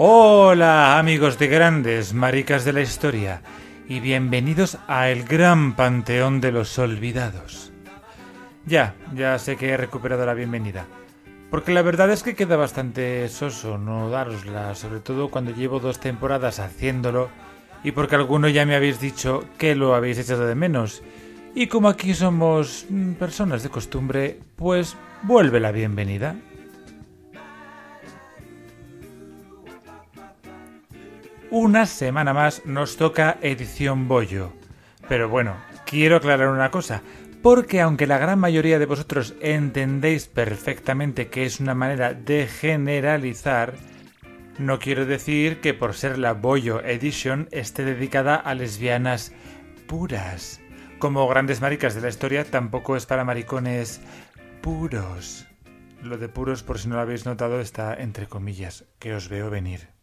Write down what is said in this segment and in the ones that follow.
Hola amigos de grandes maricas de la historia y bienvenidos a el gran panteón de los olvidados. Ya, ya sé que he recuperado la bienvenida. Porque la verdad es que queda bastante soso no darosla, sobre todo cuando llevo dos temporadas haciéndolo y porque alguno ya me habéis dicho que lo habéis echado de menos. Y como aquí somos mm, personas de costumbre, pues vuelve la bienvenida. Una semana más nos toca edición Bollo. Pero bueno, quiero aclarar una cosa, porque aunque la gran mayoría de vosotros entendéis perfectamente que es una manera de generalizar, no quiero decir que por ser la Bollo Edition esté dedicada a lesbianas puras. Como grandes maricas de la historia, tampoco es para maricones puros. Lo de puros, por si no lo habéis notado, está entre comillas, que os veo venir.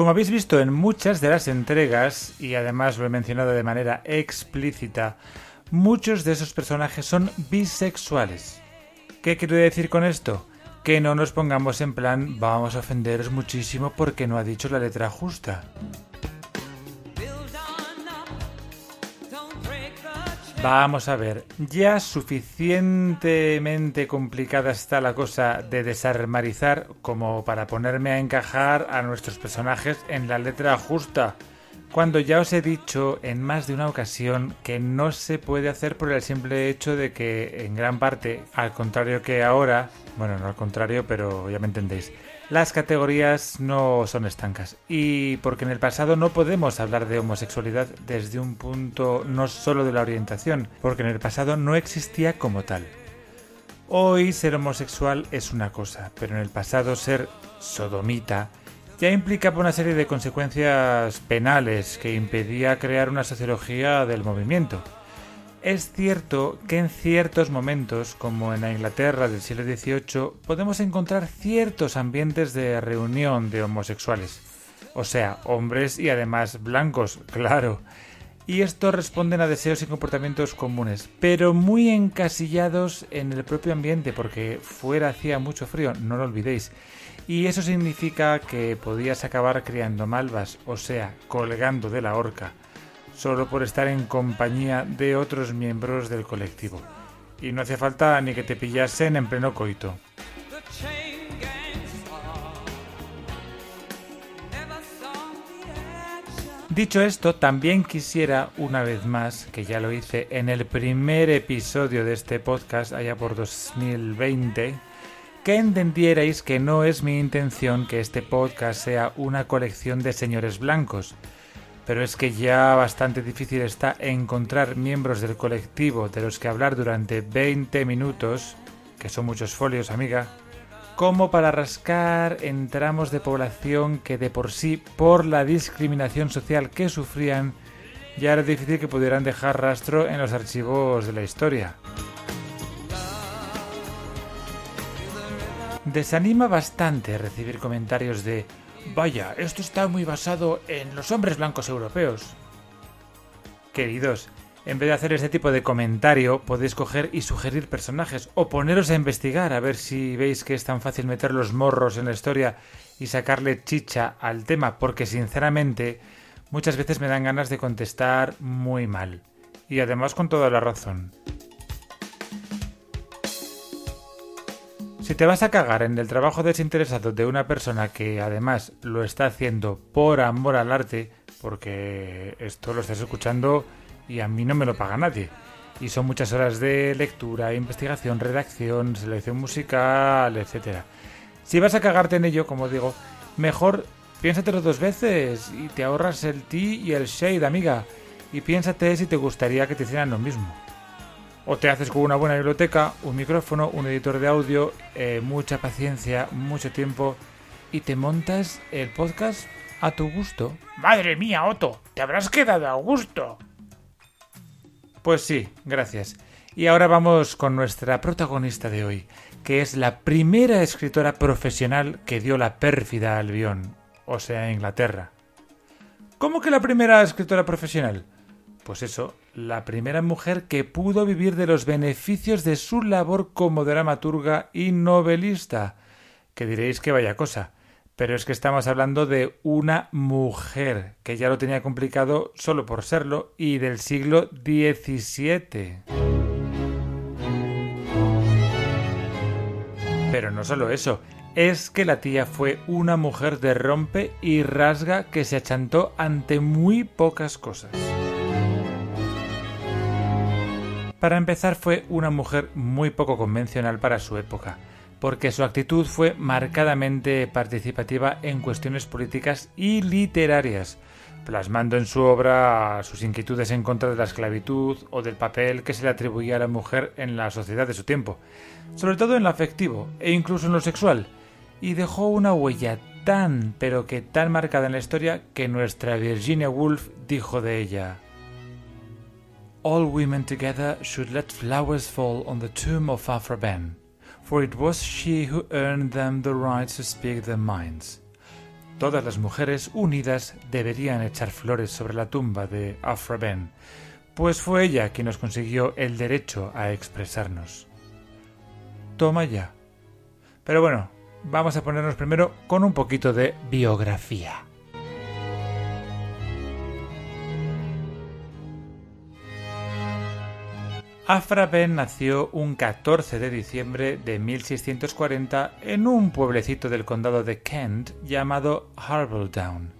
Como habéis visto en muchas de las entregas, y además lo he mencionado de manera explícita, muchos de esos personajes son bisexuales. ¿Qué quiero decir con esto? Que no nos pongamos en plan vamos a ofenderos muchísimo porque no ha dicho la letra justa. Vamos a ver, ya suficientemente complicada está la cosa de desarmarizar como para ponerme a encajar a nuestros personajes en la letra justa, cuando ya os he dicho en más de una ocasión que no se puede hacer por el simple hecho de que en gran parte, al contrario que ahora, bueno, no al contrario, pero ya me entendéis, las categorías no son estancas y porque en el pasado no podemos hablar de homosexualidad desde un punto no solo de la orientación, porque en el pasado no existía como tal. Hoy ser homosexual es una cosa, pero en el pasado ser sodomita ya implicaba una serie de consecuencias penales que impedía crear una sociología del movimiento. Es cierto que en ciertos momentos, como en la Inglaterra del siglo XVIII, podemos encontrar ciertos ambientes de reunión de homosexuales. O sea, hombres y además blancos, claro. Y estos responden a deseos y comportamientos comunes, pero muy encasillados en el propio ambiente, porque fuera hacía mucho frío, no lo olvidéis. Y eso significa que podías acabar criando malvas, o sea, colgando de la horca solo por estar en compañía de otros miembros del colectivo. Y no hace falta ni que te pillasen en pleno coito. Dicho esto, también quisiera una vez más, que ya lo hice en el primer episodio de este podcast allá por 2020, que entendierais que no es mi intención que este podcast sea una colección de señores blancos, pero es que ya bastante difícil está encontrar miembros del colectivo de los que hablar durante 20 minutos, que son muchos folios, amiga, como para rascar en tramos de población que de por sí, por la discriminación social que sufrían, ya era difícil que pudieran dejar rastro en los archivos de la historia. Desanima bastante recibir comentarios de Vaya, esto está muy basado en los hombres blancos europeos. Queridos, en vez de hacer este tipo de comentario, podéis coger y sugerir personajes o poneros a investigar a ver si veis que es tan fácil meter los morros en la historia y sacarle chicha al tema, porque sinceramente muchas veces me dan ganas de contestar muy mal. Y además con toda la razón. Si te vas a cagar en el trabajo desinteresado de una persona que además lo está haciendo por amor al arte, porque esto lo estás escuchando y a mí no me lo paga nadie. Y son muchas horas de lectura, investigación, redacción, selección musical, etc. Si vas a cagarte en ello, como digo, mejor piénsatelo dos veces y te ahorras el tea y el shade, amiga. Y piénsate si te gustaría que te hicieran lo mismo. O te haces con una buena biblioteca, un micrófono, un editor de audio, eh, mucha paciencia, mucho tiempo y te montas el podcast a tu gusto. Madre mía, Otto, te habrás quedado a gusto. Pues sí, gracias. Y ahora vamos con nuestra protagonista de hoy, que es la primera escritora profesional que dio la pérfida Albión, o sea, Inglaterra. ¿Cómo que la primera escritora profesional? Pues eso, la primera mujer que pudo vivir de los beneficios de su labor como dramaturga y novelista. Que diréis que vaya cosa. Pero es que estamos hablando de una mujer, que ya lo tenía complicado solo por serlo, y del siglo XVII. Pero no solo eso, es que la tía fue una mujer de rompe y rasga que se achantó ante muy pocas cosas. Para empezar fue una mujer muy poco convencional para su época, porque su actitud fue marcadamente participativa en cuestiones políticas y literarias, plasmando en su obra sus inquietudes en contra de la esclavitud o del papel que se le atribuía a la mujer en la sociedad de su tiempo, sobre todo en lo afectivo e incluso en lo sexual, y dejó una huella tan pero que tan marcada en la historia que nuestra Virginia Woolf dijo de ella All women together should let flowers fall on the tomb of Afra Ben, for it was she who earned them the right to speak their minds. Todas las mujeres unidas deberían echar flores sobre la tumba de Afra Ben, pues fue ella quien nos consiguió el derecho a expresarnos. Toma ya. Pero bueno, vamos a ponernos primero con un poquito de biografía. Afra Ben nació un 14 de diciembre de 1640 en un pueblecito del condado de Kent llamado Harbletown.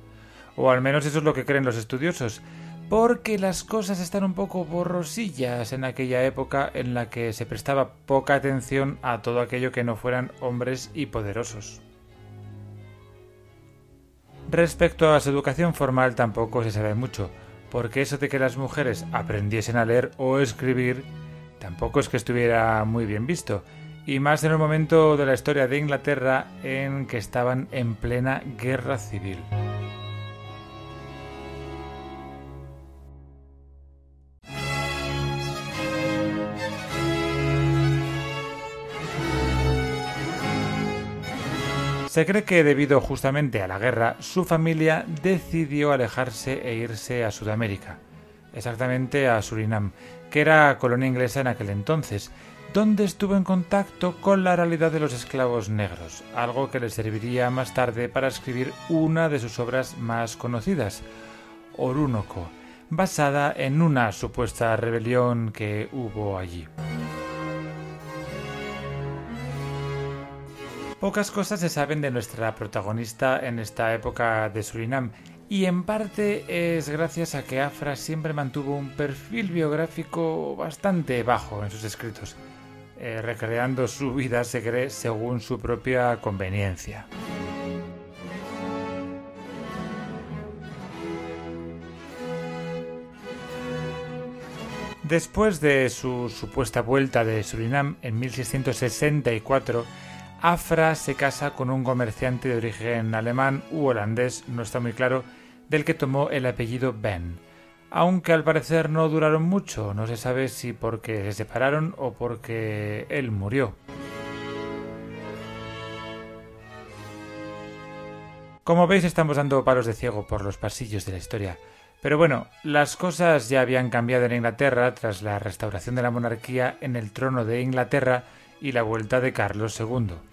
O al menos eso es lo que creen los estudiosos, porque las cosas están un poco borrosillas en aquella época en la que se prestaba poca atención a todo aquello que no fueran hombres y poderosos. Respecto a su educación formal tampoco se sabe mucho, porque eso de que las mujeres aprendiesen a leer o escribir tampoco es que estuviera muy bien visto, y más en el momento de la historia de Inglaterra en que estaban en plena guerra civil. Se cree que debido justamente a la guerra, su familia decidió alejarse e irse a Sudamérica, exactamente a Surinam, que era colonia inglesa en aquel entonces, donde estuvo en contacto con la realidad de los esclavos negros, algo que le serviría más tarde para escribir una de sus obras más conocidas, Orúnoco, basada en una supuesta rebelión que hubo allí. Pocas cosas se saben de nuestra protagonista en esta época de Surinam, y en parte es gracias a que Afra siempre mantuvo un perfil biográfico bastante bajo en sus escritos, eh, recreando su vida, según su propia conveniencia. Después de su supuesta vuelta de Surinam en 1664, Afra se casa con un comerciante de origen alemán u holandés, no está muy claro, del que tomó el apellido Ben. Aunque al parecer no duraron mucho, no se sabe si porque se separaron o porque él murió. Como veis estamos dando palos de ciego por los pasillos de la historia. Pero bueno, las cosas ya habían cambiado en Inglaterra tras la restauración de la monarquía en el trono de Inglaterra y la vuelta de Carlos II.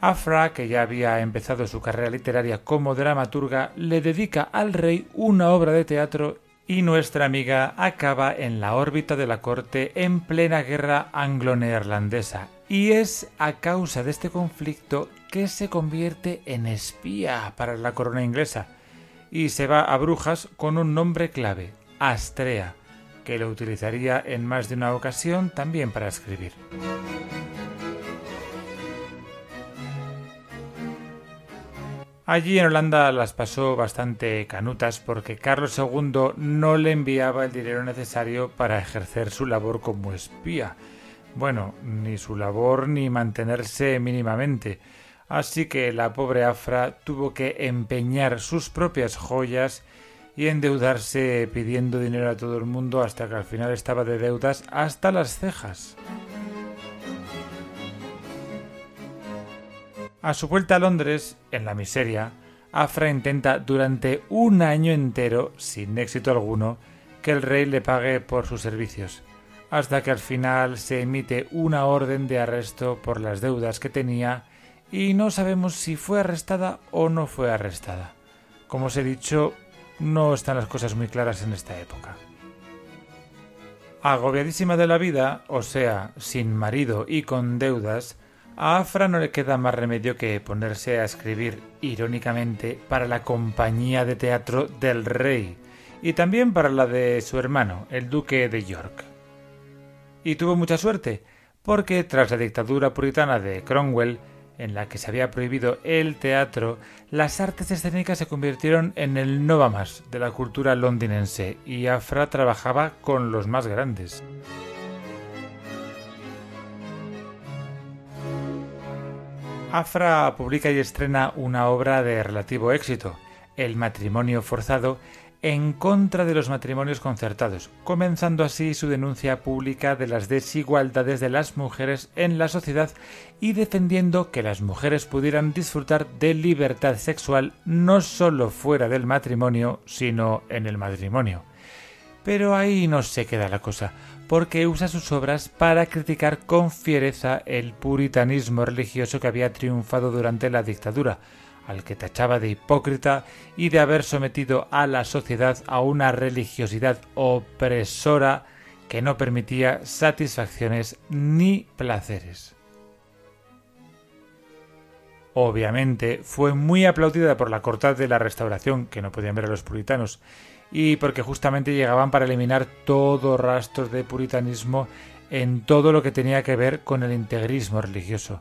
Afra, que ya había empezado su carrera literaria como dramaturga, le dedica al rey una obra de teatro y nuestra amiga acaba en la órbita de la corte en plena guerra anglo-neerlandesa. Y es a causa de este conflicto que se convierte en espía para la corona inglesa y se va a Brujas con un nombre clave, Astrea, que lo utilizaría en más de una ocasión también para escribir. Allí en Holanda las pasó bastante canutas porque Carlos II no le enviaba el dinero necesario para ejercer su labor como espía. Bueno, ni su labor ni mantenerse mínimamente. Así que la pobre Afra tuvo que empeñar sus propias joyas y endeudarse pidiendo dinero a todo el mundo hasta que al final estaba de deudas hasta las cejas. A su vuelta a Londres, en la miseria, Afra intenta durante un año entero, sin éxito alguno, que el rey le pague por sus servicios, hasta que al final se emite una orden de arresto por las deudas que tenía y no sabemos si fue arrestada o no fue arrestada. Como os he dicho, no están las cosas muy claras en esta época. Agobiadísima de la vida, o sea, sin marido y con deudas, a Afra no le queda más remedio que ponerse a escribir, irónicamente, para la compañía de teatro del rey y también para la de su hermano, el duque de York. Y tuvo mucha suerte, porque tras la dictadura puritana de Cromwell, en la que se había prohibido el teatro, las artes escénicas se convirtieron en el no de la cultura londinense y Afra trabajaba con los más grandes. Afra publica y estrena una obra de relativo éxito, El matrimonio forzado, en contra de los matrimonios concertados, comenzando así su denuncia pública de las desigualdades de las mujeres en la sociedad y defendiendo que las mujeres pudieran disfrutar de libertad sexual no solo fuera del matrimonio, sino en el matrimonio. Pero ahí no se queda la cosa, porque usa sus obras para criticar con fiereza el puritanismo religioso que había triunfado durante la dictadura, al que tachaba de hipócrita y de haber sometido a la sociedad a una religiosidad opresora que no permitía satisfacciones ni placeres. Obviamente fue muy aplaudida por la corte de la restauración, que no podían ver a los puritanos, y porque justamente llegaban para eliminar todo rastro de puritanismo en todo lo que tenía que ver con el integrismo religioso.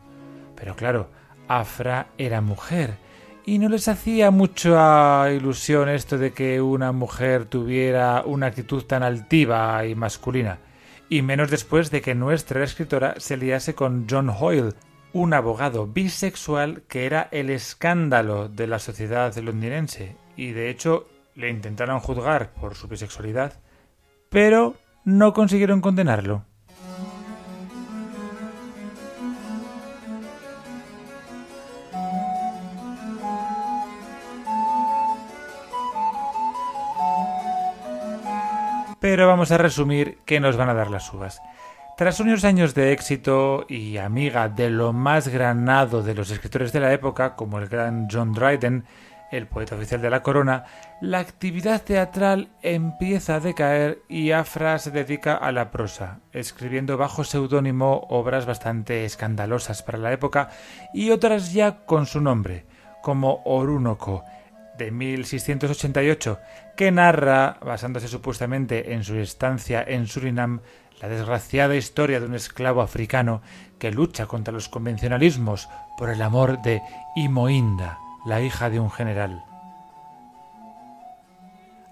Pero claro, Afra era mujer y no les hacía mucha ilusión esto de que una mujer tuviera una actitud tan altiva y masculina, y menos después de que nuestra escritora se liase con John Hoyle, un abogado bisexual que era el escándalo de la sociedad londinense, y de hecho le intentaron juzgar por su bisexualidad, pero no consiguieron condenarlo. Pero vamos a resumir que nos van a dar las uvas. Tras unos años de éxito y amiga de lo más granado de los escritores de la época, como el gran John Dryden, el poeta oficial de la corona, la actividad teatral empieza a decaer y Afra se dedica a la prosa, escribiendo bajo seudónimo obras bastante escandalosas para la época y otras ya con su nombre, como Orúnoco, de 1688, que narra, basándose supuestamente en su estancia en Surinam, la desgraciada historia de un esclavo africano que lucha contra los convencionalismos por el amor de Imoinda, la hija de un general.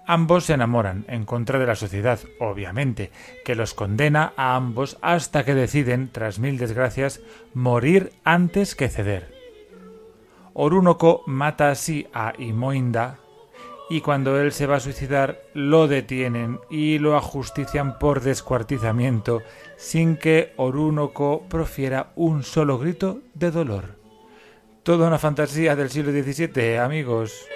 Ambos se enamoran, en contra de la sociedad, obviamente, que los condena a ambos hasta que deciden, tras mil desgracias, morir antes que ceder. Orúnoco mata así a Imoinda, y cuando él se va a suicidar lo detienen y lo ajustician por descuartizamiento sin que Orúnoco profiera un solo grito de dolor. Toda una fantasía del siglo XVII, amigos.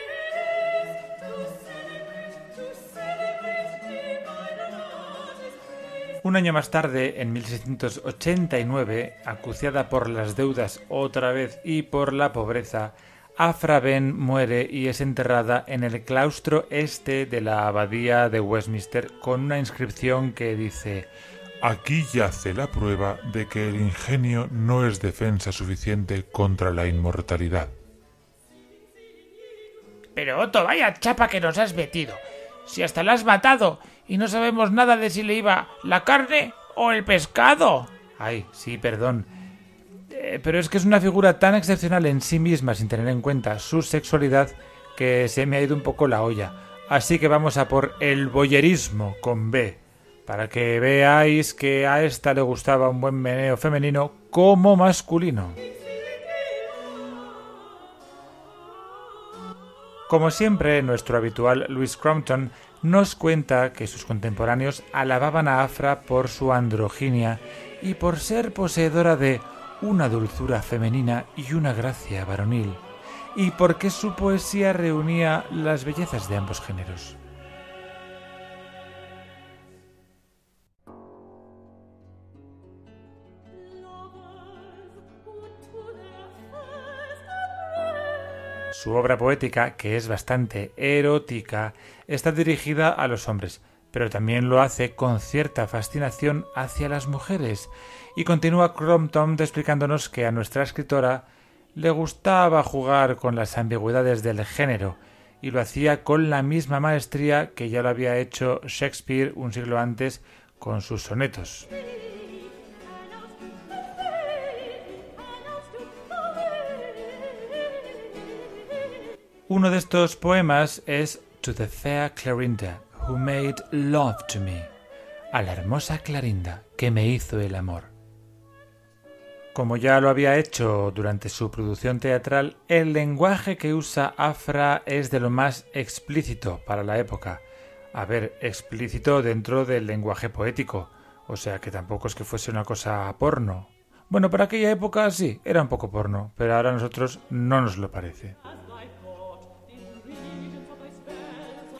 Un año más tarde, en 1689, acuciada por las deudas otra vez y por la pobreza, Afra Ben muere y es enterrada en el claustro este de la abadía de Westminster con una inscripción que dice Aquí yace la prueba de que el ingenio no es defensa suficiente contra la inmortalidad. Pero Otto, vaya chapa que nos has metido. Si hasta la has matado y no sabemos nada de si le iba la carne o el pescado. Ay, sí, perdón. Eh, pero es que es una figura tan excepcional en sí misma sin tener en cuenta su sexualidad que se me ha ido un poco la olla. Así que vamos a por el boyerismo con B para que veáis que a esta le gustaba un buen meneo femenino como masculino. Como siempre, nuestro habitual Louis Crompton nos cuenta que sus contemporáneos alababan a Afra por su androginia y por ser poseedora de una dulzura femenina y una gracia varonil, y porque su poesía reunía las bellezas de ambos géneros. Su obra poética, que es bastante erótica, está dirigida a los hombres, pero también lo hace con cierta fascinación hacia las mujeres. Y continúa Crompton explicándonos que a nuestra escritora le gustaba jugar con las ambigüedades del género, y lo hacía con la misma maestría que ya lo había hecho Shakespeare un siglo antes con sus sonetos. Uno de estos poemas es To the Fair Clarinda, Who Made Love to Me, a la hermosa Clarinda que me hizo el amor. Como ya lo había hecho durante su producción teatral, el lenguaje que usa Afra es de lo más explícito para la época. A ver, explícito dentro del lenguaje poético, o sea que tampoco es que fuese una cosa porno. Bueno, para aquella época sí, era un poco porno, pero ahora a nosotros no nos lo parece.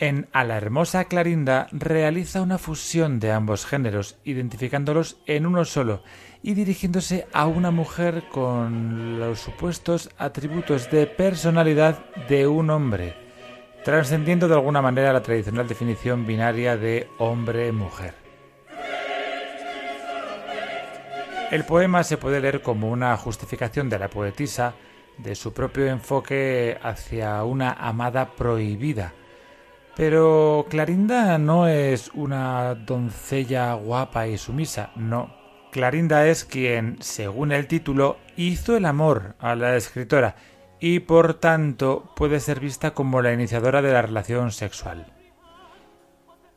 En A la hermosa Clarinda realiza una fusión de ambos géneros, identificándolos en uno solo y dirigiéndose a una mujer con los supuestos atributos de personalidad de un hombre, trascendiendo de alguna manera la tradicional definición binaria de hombre-mujer. El poema se puede leer como una justificación de la poetisa de su propio enfoque hacia una amada prohibida, pero Clarinda no es una doncella guapa y sumisa, no. Clarinda es quien, según el título, hizo el amor a la escritora y por tanto puede ser vista como la iniciadora de la relación sexual.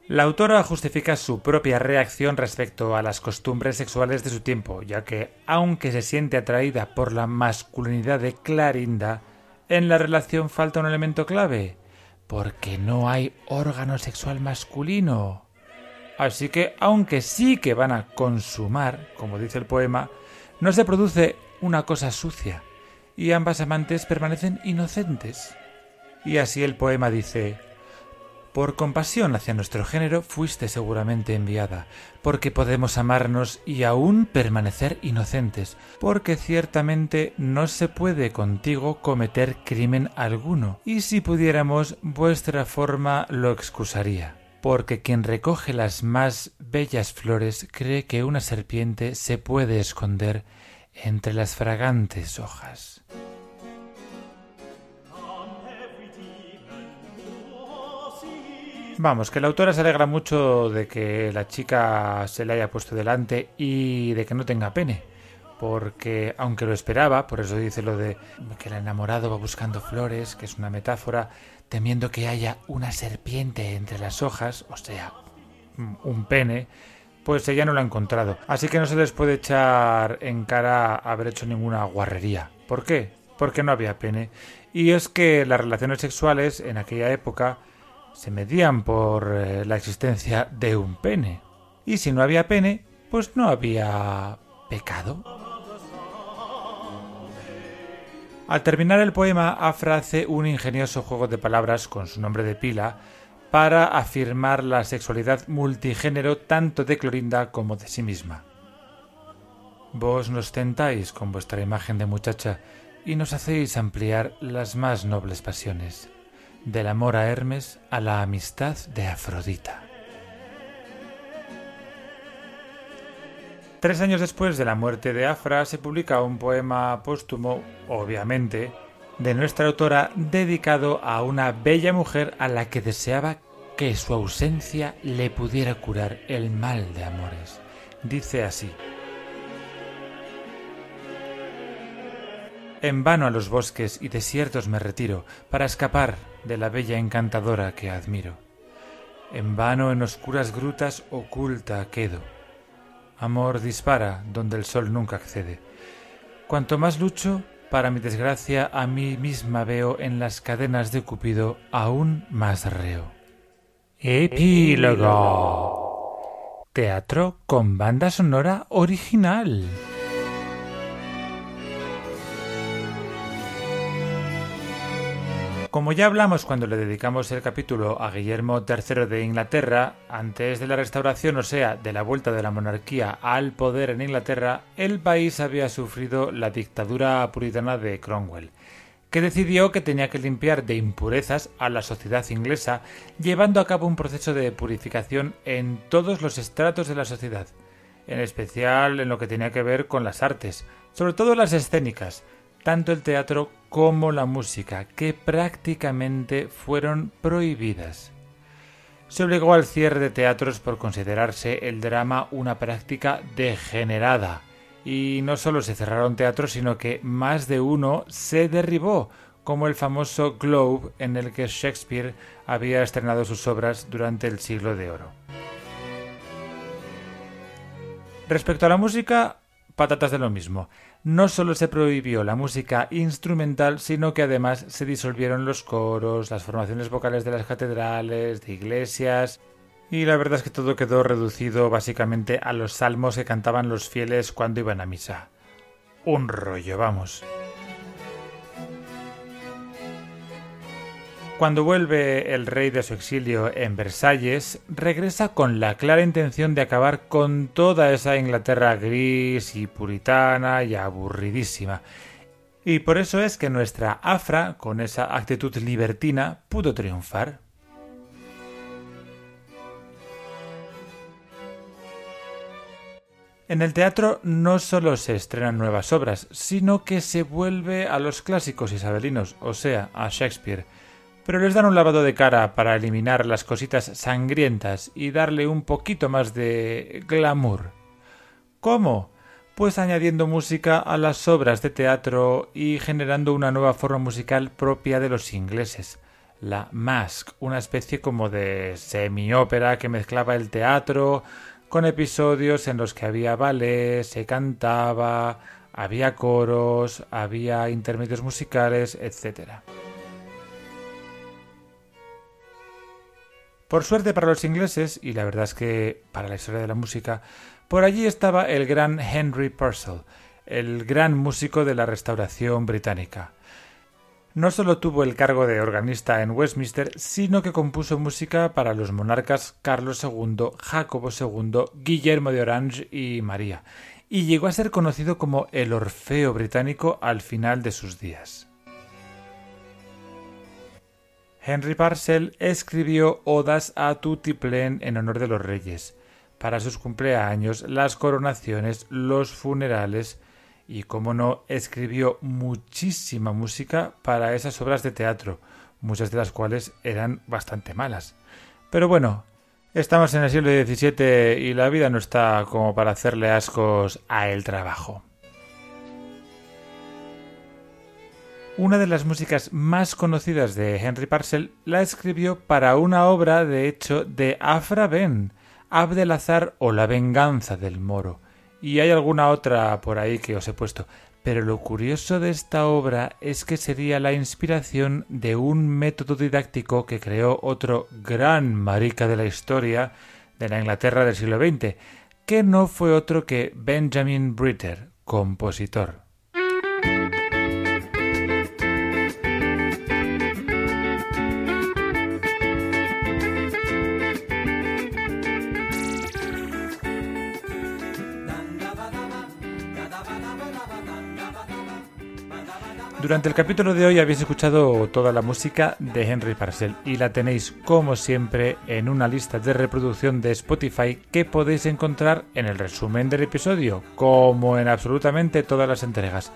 La autora justifica su propia reacción respecto a las costumbres sexuales de su tiempo, ya que, aunque se siente atraída por la masculinidad de Clarinda, en la relación falta un elemento clave, porque no hay órgano sexual masculino. Así que, aunque sí que van a consumar, como dice el poema, no se produce una cosa sucia, y ambas amantes permanecen inocentes. Y así el poema dice por compasión hacia nuestro género fuiste seguramente enviada, porque podemos amarnos y aún permanecer inocentes, porque ciertamente no se puede contigo cometer crimen alguno, y si pudiéramos vuestra forma lo excusaría porque quien recoge las más bellas flores cree que una serpiente se puede esconder entre las fragantes hojas. Vamos, que la autora se alegra mucho de que la chica se le haya puesto delante y de que no tenga pene. Porque, aunque lo esperaba, por eso dice lo de que el enamorado va buscando flores, que es una metáfora, temiendo que haya una serpiente entre las hojas, o sea, un pene, pues ella no lo ha encontrado. Así que no se les puede echar en cara haber hecho ninguna guarrería. ¿Por qué? Porque no había pene. Y es que las relaciones sexuales en aquella época se medían por eh, la existencia de un pene. Y si no había pene, pues no había pecado. Al terminar el poema, Afra hace un ingenioso juego de palabras con su nombre de pila para afirmar la sexualidad multigénero tanto de Clorinda como de sí misma. Vos nos tentáis con vuestra imagen de muchacha y nos hacéis ampliar las más nobles pasiones, del amor a Hermes a la amistad de Afrodita. Tres años después de la muerte de Afra se publica un poema póstumo, obviamente, de nuestra autora dedicado a una bella mujer a la que deseaba que su ausencia le pudiera curar el mal de amores. Dice así. En vano a los bosques y desiertos me retiro para escapar de la bella encantadora que admiro. En vano en oscuras grutas oculta quedo. Amor dispara donde el sol nunca accede. Cuanto más lucho, para mi desgracia a mí misma veo en las cadenas de Cupido aún más reo. Epílogo. Teatro con banda sonora original. Como ya hablamos cuando le dedicamos el capítulo a Guillermo III de Inglaterra, antes de la restauración, o sea, de la vuelta de la monarquía al poder en Inglaterra, el país había sufrido la dictadura puritana de Cromwell, que decidió que tenía que limpiar de impurezas a la sociedad inglesa, llevando a cabo un proceso de purificación en todos los estratos de la sociedad, en especial en lo que tenía que ver con las artes, sobre todo las escénicas, tanto el teatro como la música, que prácticamente fueron prohibidas. Se obligó al cierre de teatros por considerarse el drama una práctica degenerada, y no solo se cerraron teatros, sino que más de uno se derribó, como el famoso Globe en el que Shakespeare había estrenado sus obras durante el siglo de oro. Respecto a la música, patatas de lo mismo no solo se prohibió la música instrumental, sino que además se disolvieron los coros, las formaciones vocales de las catedrales, de iglesias, y la verdad es que todo quedó reducido básicamente a los salmos que cantaban los fieles cuando iban a misa. Un rollo, vamos. Cuando vuelve el rey de su exilio en Versalles, regresa con la clara intención de acabar con toda esa Inglaterra gris y puritana y aburridísima. Y por eso es que nuestra Afra, con esa actitud libertina, pudo triunfar. En el teatro no solo se estrenan nuevas obras, sino que se vuelve a los clásicos isabelinos, o sea, a Shakespeare pero les dan un lavado de cara para eliminar las cositas sangrientas y darle un poquito más de glamour. ¿Cómo? Pues añadiendo música a las obras de teatro y generando una nueva forma musical propia de los ingleses, la mask, una especie como de semi-ópera que mezclaba el teatro con episodios en los que había ballet, se cantaba, había coros, había intermedios musicales, etc. Por suerte para los ingleses, y la verdad es que para la historia de la música, por allí estaba el gran Henry Purcell, el gran músico de la restauración británica. No solo tuvo el cargo de organista en Westminster, sino que compuso música para los monarcas Carlos II, Jacobo II, Guillermo de Orange y María, y llegó a ser conocido como el Orfeo británico al final de sus días. Henry Parcel escribió odas a Tutiplen en honor de los reyes, para sus cumpleaños, las coronaciones, los funerales y, como no, escribió muchísima música para esas obras de teatro, muchas de las cuales eran bastante malas. Pero bueno, estamos en el siglo XVII y la vida no está como para hacerle ascos a el trabajo. Una de las músicas más conocidas de Henry Parcel la escribió para una obra, de hecho, de Afra Ben, Abdelazar o La venganza del moro. Y hay alguna otra por ahí que os he puesto. Pero lo curioso de esta obra es que sería la inspiración de un método didáctico que creó otro gran marica de la historia de la Inglaterra del siglo XX, que no fue otro que Benjamin Britter, compositor. Durante el capítulo de hoy habéis escuchado toda la música de Henry Parcell y la tenéis como siempre en una lista de reproducción de Spotify que podéis encontrar en el resumen del episodio, como en absolutamente todas las entregas.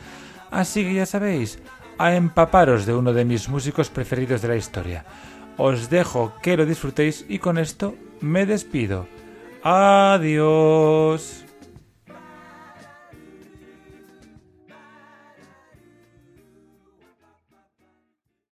Así que ya sabéis, a empaparos de uno de mis músicos preferidos de la historia. Os dejo que lo disfrutéis y con esto me despido. Adiós.